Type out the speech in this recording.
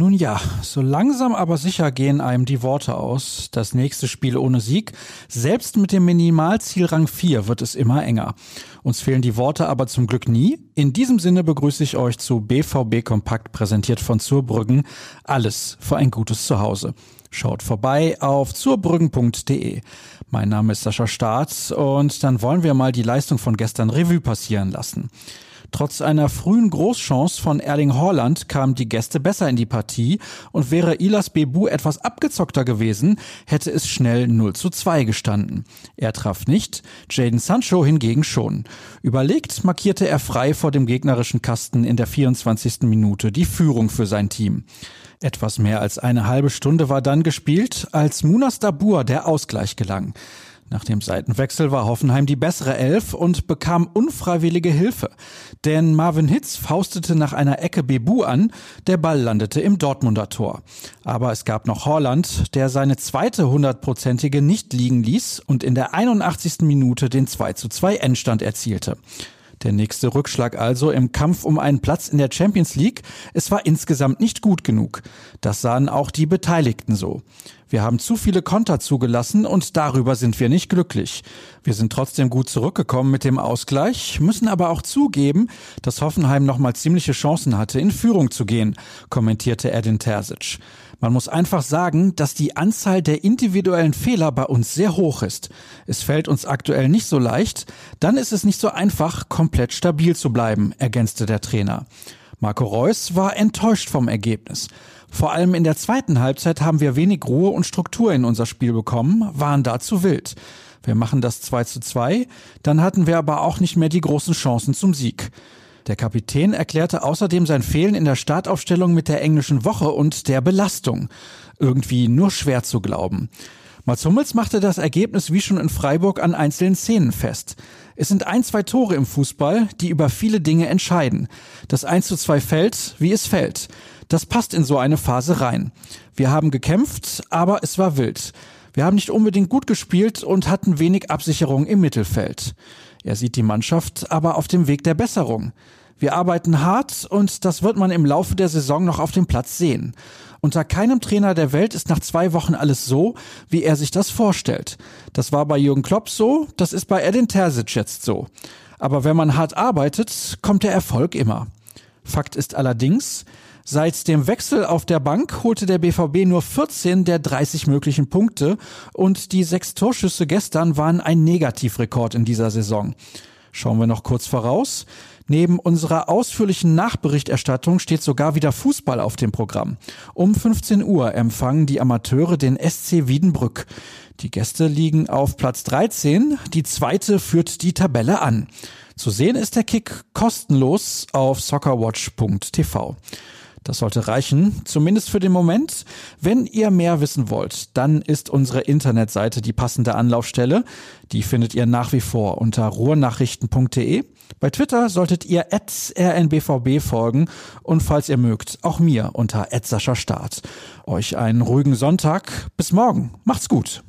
Nun ja, so langsam aber sicher gehen einem die Worte aus. Das nächste Spiel ohne Sieg. Selbst mit dem Minimalziel Rang 4 wird es immer enger. Uns fehlen die Worte aber zum Glück nie. In diesem Sinne begrüße ich euch zu BVB Kompakt präsentiert von Zurbrüggen. Alles für ein gutes Zuhause. Schaut vorbei auf zurbrüggen.de. Mein Name ist Sascha Staats und dann wollen wir mal die Leistung von gestern Revue passieren lassen. Trotz einer frühen Großchance von Erling Haaland kamen die Gäste besser in die Partie und wäre Ilas Bebu etwas abgezockter gewesen, hätte es schnell 0 zu 2 gestanden. Er traf nicht, Jaden Sancho hingegen schon. Überlegt markierte er frei vor dem gegnerischen Kasten in der 24. Minute die Führung für sein Team. Etwas mehr als eine halbe Stunde war dann gespielt, als Munas Dabur der Ausgleich gelang. Nach dem Seitenwechsel war Hoffenheim die bessere Elf und bekam unfreiwillige Hilfe. Denn Marvin Hitz faustete nach einer Ecke Bebu an, der Ball landete im Dortmunder Tor. Aber es gab noch Horland, der seine zweite hundertprozentige nicht liegen ließ und in der 81. Minute den 2 zu 2 Endstand erzielte. Der nächste Rückschlag also im Kampf um einen Platz in der Champions League. Es war insgesamt nicht gut genug. Das sahen auch die Beteiligten so. Wir haben zu viele Konter zugelassen und darüber sind wir nicht glücklich. Wir sind trotzdem gut zurückgekommen mit dem Ausgleich, müssen aber auch zugeben, dass Hoffenheim nochmal ziemliche Chancen hatte, in Führung zu gehen, kommentierte Edin Terzic. Man muss einfach sagen, dass die Anzahl der individuellen Fehler bei uns sehr hoch ist. Es fällt uns aktuell nicht so leicht, dann ist es nicht so einfach, komplett stabil zu bleiben, ergänzte der Trainer. Marco Reus war enttäuscht vom Ergebnis. Vor allem in der zweiten Halbzeit haben wir wenig Ruhe und Struktur in unser Spiel bekommen, waren dazu wild. Wir machen das 2 zu 2, dann hatten wir aber auch nicht mehr die großen Chancen zum Sieg. Der Kapitän erklärte außerdem sein Fehlen in der Startaufstellung mit der englischen Woche und der Belastung. Irgendwie nur schwer zu glauben. Mats Hummels machte das Ergebnis wie schon in Freiburg an einzelnen Szenen fest. Es sind ein, zwei Tore im Fußball, die über viele Dinge entscheiden. Das 1 zu 2 fällt, wie es fällt. Das passt in so eine Phase rein. Wir haben gekämpft, aber es war wild. Wir haben nicht unbedingt gut gespielt und hatten wenig Absicherung im Mittelfeld. Er sieht die Mannschaft aber auf dem Weg der Besserung. Wir arbeiten hart und das wird man im Laufe der Saison noch auf dem Platz sehen. Unter keinem Trainer der Welt ist nach zwei Wochen alles so, wie er sich das vorstellt. Das war bei Jürgen Klopp so, das ist bei Edin Terzic jetzt so. Aber wenn man hart arbeitet, kommt der Erfolg immer. Fakt ist allerdings, Seit dem Wechsel auf der Bank holte der BVB nur 14 der 30 möglichen Punkte und die sechs Torschüsse gestern waren ein Negativrekord in dieser Saison. Schauen wir noch kurz voraus. Neben unserer ausführlichen Nachberichterstattung steht sogar wieder Fußball auf dem Programm. Um 15 Uhr empfangen die Amateure den SC Wiedenbrück. Die Gäste liegen auf Platz 13, die zweite führt die Tabelle an. Zu sehen ist der Kick kostenlos auf soccerwatch.tv. Das sollte reichen, zumindest für den Moment. Wenn ihr mehr wissen wollt, dann ist unsere Internetseite die passende Anlaufstelle. Die findet ihr nach wie vor unter ruhrnachrichten.de. Bei Twitter solltet ihr rnbvb folgen und falls ihr mögt, auch mir unter Start. Euch einen ruhigen Sonntag. Bis morgen. Macht's gut.